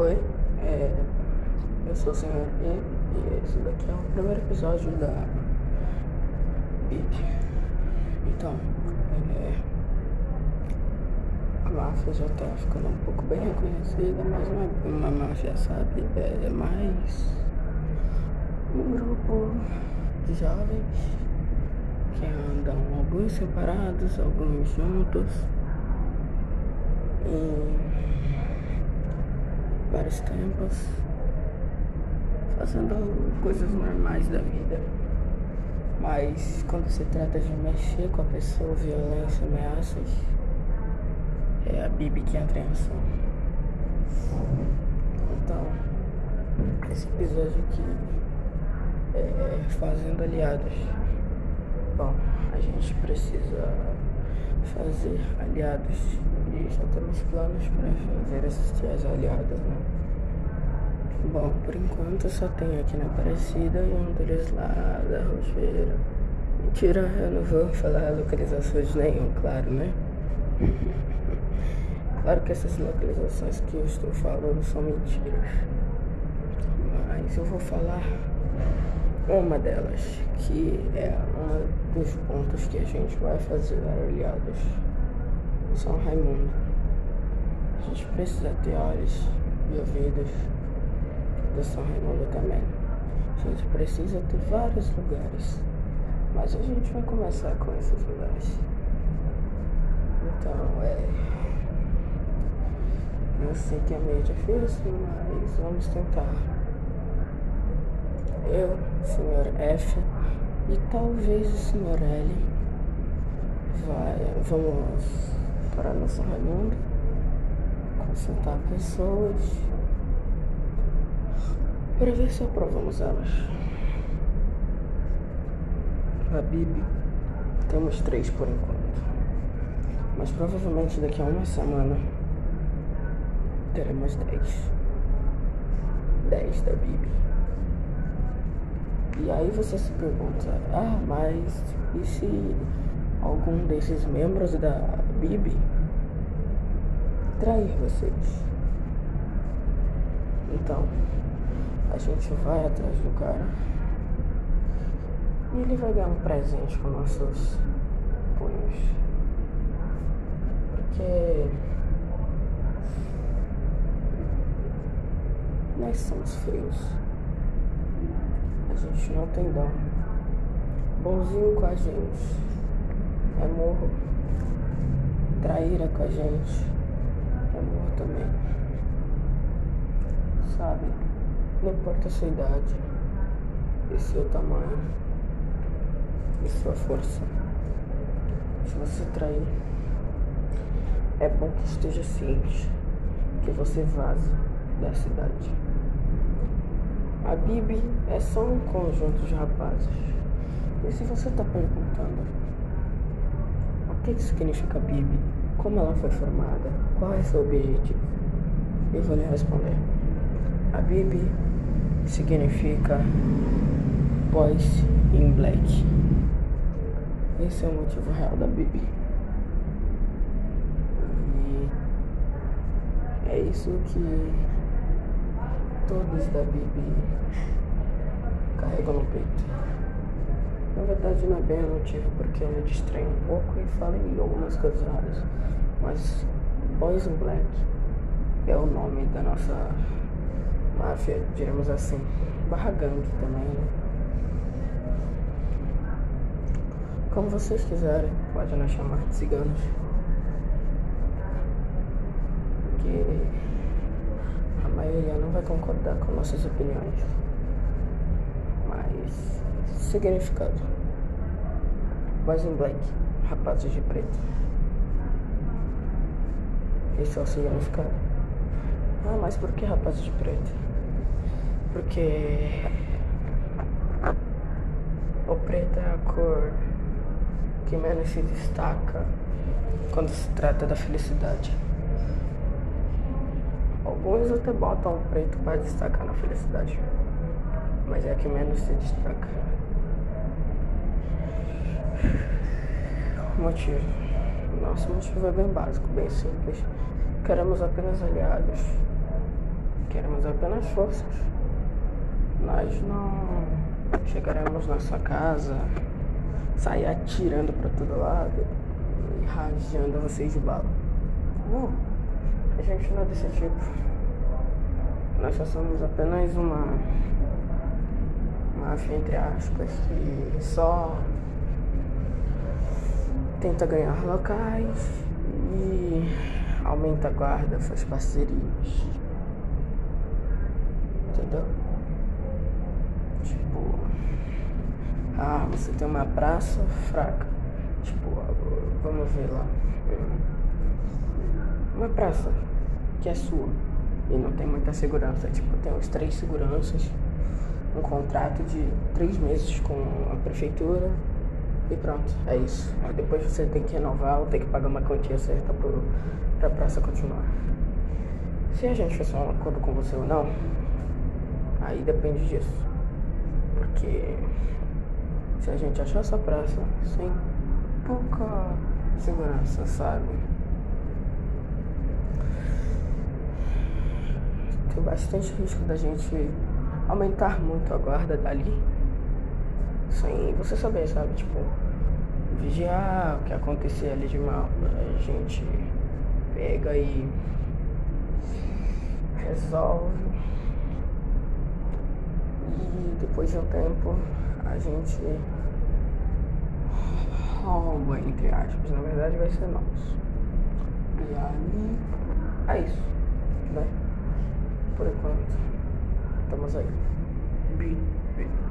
Oi, é, eu sou o Senhor E e esse daqui é o primeiro episódio da BIP. Então, é, a máfia já tá ficando um pouco bem reconhecida, mas é uma máfia, sabe? É, é mais um grupo de jovens que andam alguns separados, alguns juntos. Em vários tempos, fazendo coisas normais da vida. Mas quando se trata de mexer com a pessoa, violência, ameaças, é a Bibi que entra em ação. Então, esse episódio aqui é Fazendo Aliados. Bom, a gente precisa fazer aliados já temos planos para fazer esses dias aliados, né? Bom, por enquanto só tenho aqui na Aparecida e um deles lá da Rocheira. Mentira, eu não vou falar localizações nenhum, claro, né? claro que essas localizações que eu estou falando são mentiras. Mas eu vou falar uma delas, que é um dos pontos que a gente vai fazer aliados. São Raimundo. A gente precisa ter olhos e ouvidos do São Raimundo também. A gente precisa ter vários lugares. Mas a gente vai começar com esses lugares. Então, é. Eu sei que é meio difícil, mas vamos tentar eu, senhor F e talvez o senhor L vai, vamos para nosso Raimundo, consultar pessoas para ver se aprovamos elas. A Bibi temos três por enquanto, mas provavelmente daqui a uma semana teremos dez. Dez da Bibi. E aí você se pergunta, ah, mas e se algum desses membros da BIB trair vocês? Então, a gente vai atrás do cara e ele vai ganhar um presente com nossos punhos. Porque nós somos frios gente não tem dó. Bonzinho com a gente é morro. Traíra com a gente morro também. Sabe? Não importa a sua idade e seu tamanho e sua força. Se você trair, é bom que esteja ciente que você vaza da cidade. A Bibi é só um conjunto de rapazes. E se você está perguntando o que significa Bibi, como ela foi formada, qual é seu objetivo, eu vou lhe responder. A Bibi significa Boys in Black. Esse é o motivo real da Bibi. E é isso que todos da Bibi carregam no peito. Na verdade não é bem o motivo porque eu me distraio um pouco e falo em algumas coisas raras. Mas Boys in Black é o nome da nossa máfia, diremos assim. Barra gangue também, né? Como vocês quiserem, pode nos chamar de ciganos. Porque maioria não vai concordar com nossas opiniões. Mas significado. Boys in Black, rapazes de preto. Esse é o significado. Ah, mas por que rapazes de preto? Porque o preto é a cor que menos se destaca quando se trata da felicidade. Alguns até botam o preto para destacar na felicidade, mas é a que menos se destaca. O motivo. Nosso motivo é bem básico, bem simples. Queremos apenas aliados. queremos apenas forças. Nós não chegaremos na sua casa, sair atirando para todo lado e rajando vocês de bala. Não, a gente não é desse tipo. Nós só somos apenas uma máfia, entre aspas, que só tenta ganhar locais e aumenta a guarda, faz parcerias. Entendeu? Tipo, ah, você tem uma praça fraca. Tipo, vamos ver lá. Uma praça que é sua e não tem muita segurança. Tipo, tem uns três seguranças, um contrato de três meses com a prefeitura e pronto, é isso. Depois você tem que renovar ou tem que pagar uma quantia certa pro, pra praça continuar. Se a gente fizer um acordo com você ou não, aí depende disso. Porque se a gente achar essa praça sem pouca segurança, sabe? Tem bastante risco da gente aumentar muito a guarda dali sem você saber, sabe? Tipo, vigiar o que acontecer ali de mal. A gente pega e resolve. E depois de um tempo a gente rouba, entre aspas. Na verdade vai ser nosso. E aí é isso, né? Por enquanto. Estamos aí. Bi, bi.